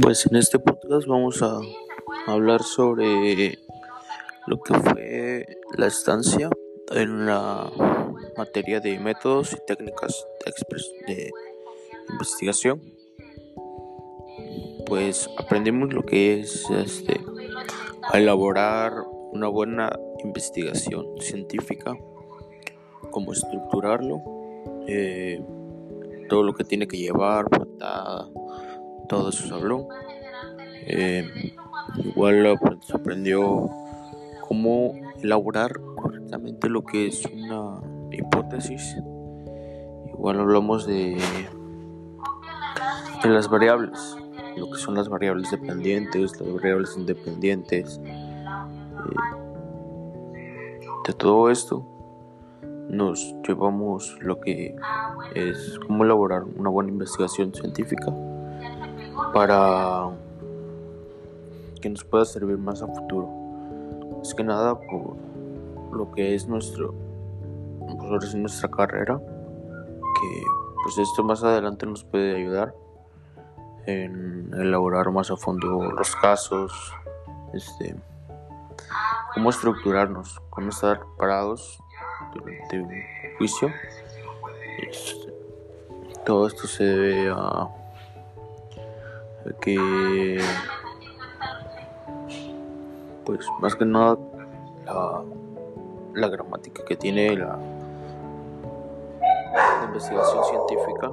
Pues en este podcast vamos a hablar sobre lo que fue la estancia en la materia de métodos y técnicas de investigación. Pues aprendimos lo que es este elaborar una buena investigación científica, cómo estructurarlo, eh, todo lo que tiene que llevar, todo se habló. Eh, igual aprendió cómo elaborar correctamente lo que es una hipótesis. Igual hablamos de, de las variables, lo que son las variables dependientes, las variables independientes. Eh, de todo esto nos llevamos lo que es cómo elaborar una buena investigación científica para que nos pueda servir más a futuro. Es que nada por lo que es nuestro pues nuestra carrera, que pues esto más adelante nos puede ayudar en elaborar más a fondo los casos, este, cómo estructurarnos, cómo estar parados durante un juicio. Este, todo esto se debe a que pues más que nada la, la gramática que tiene la, la investigación científica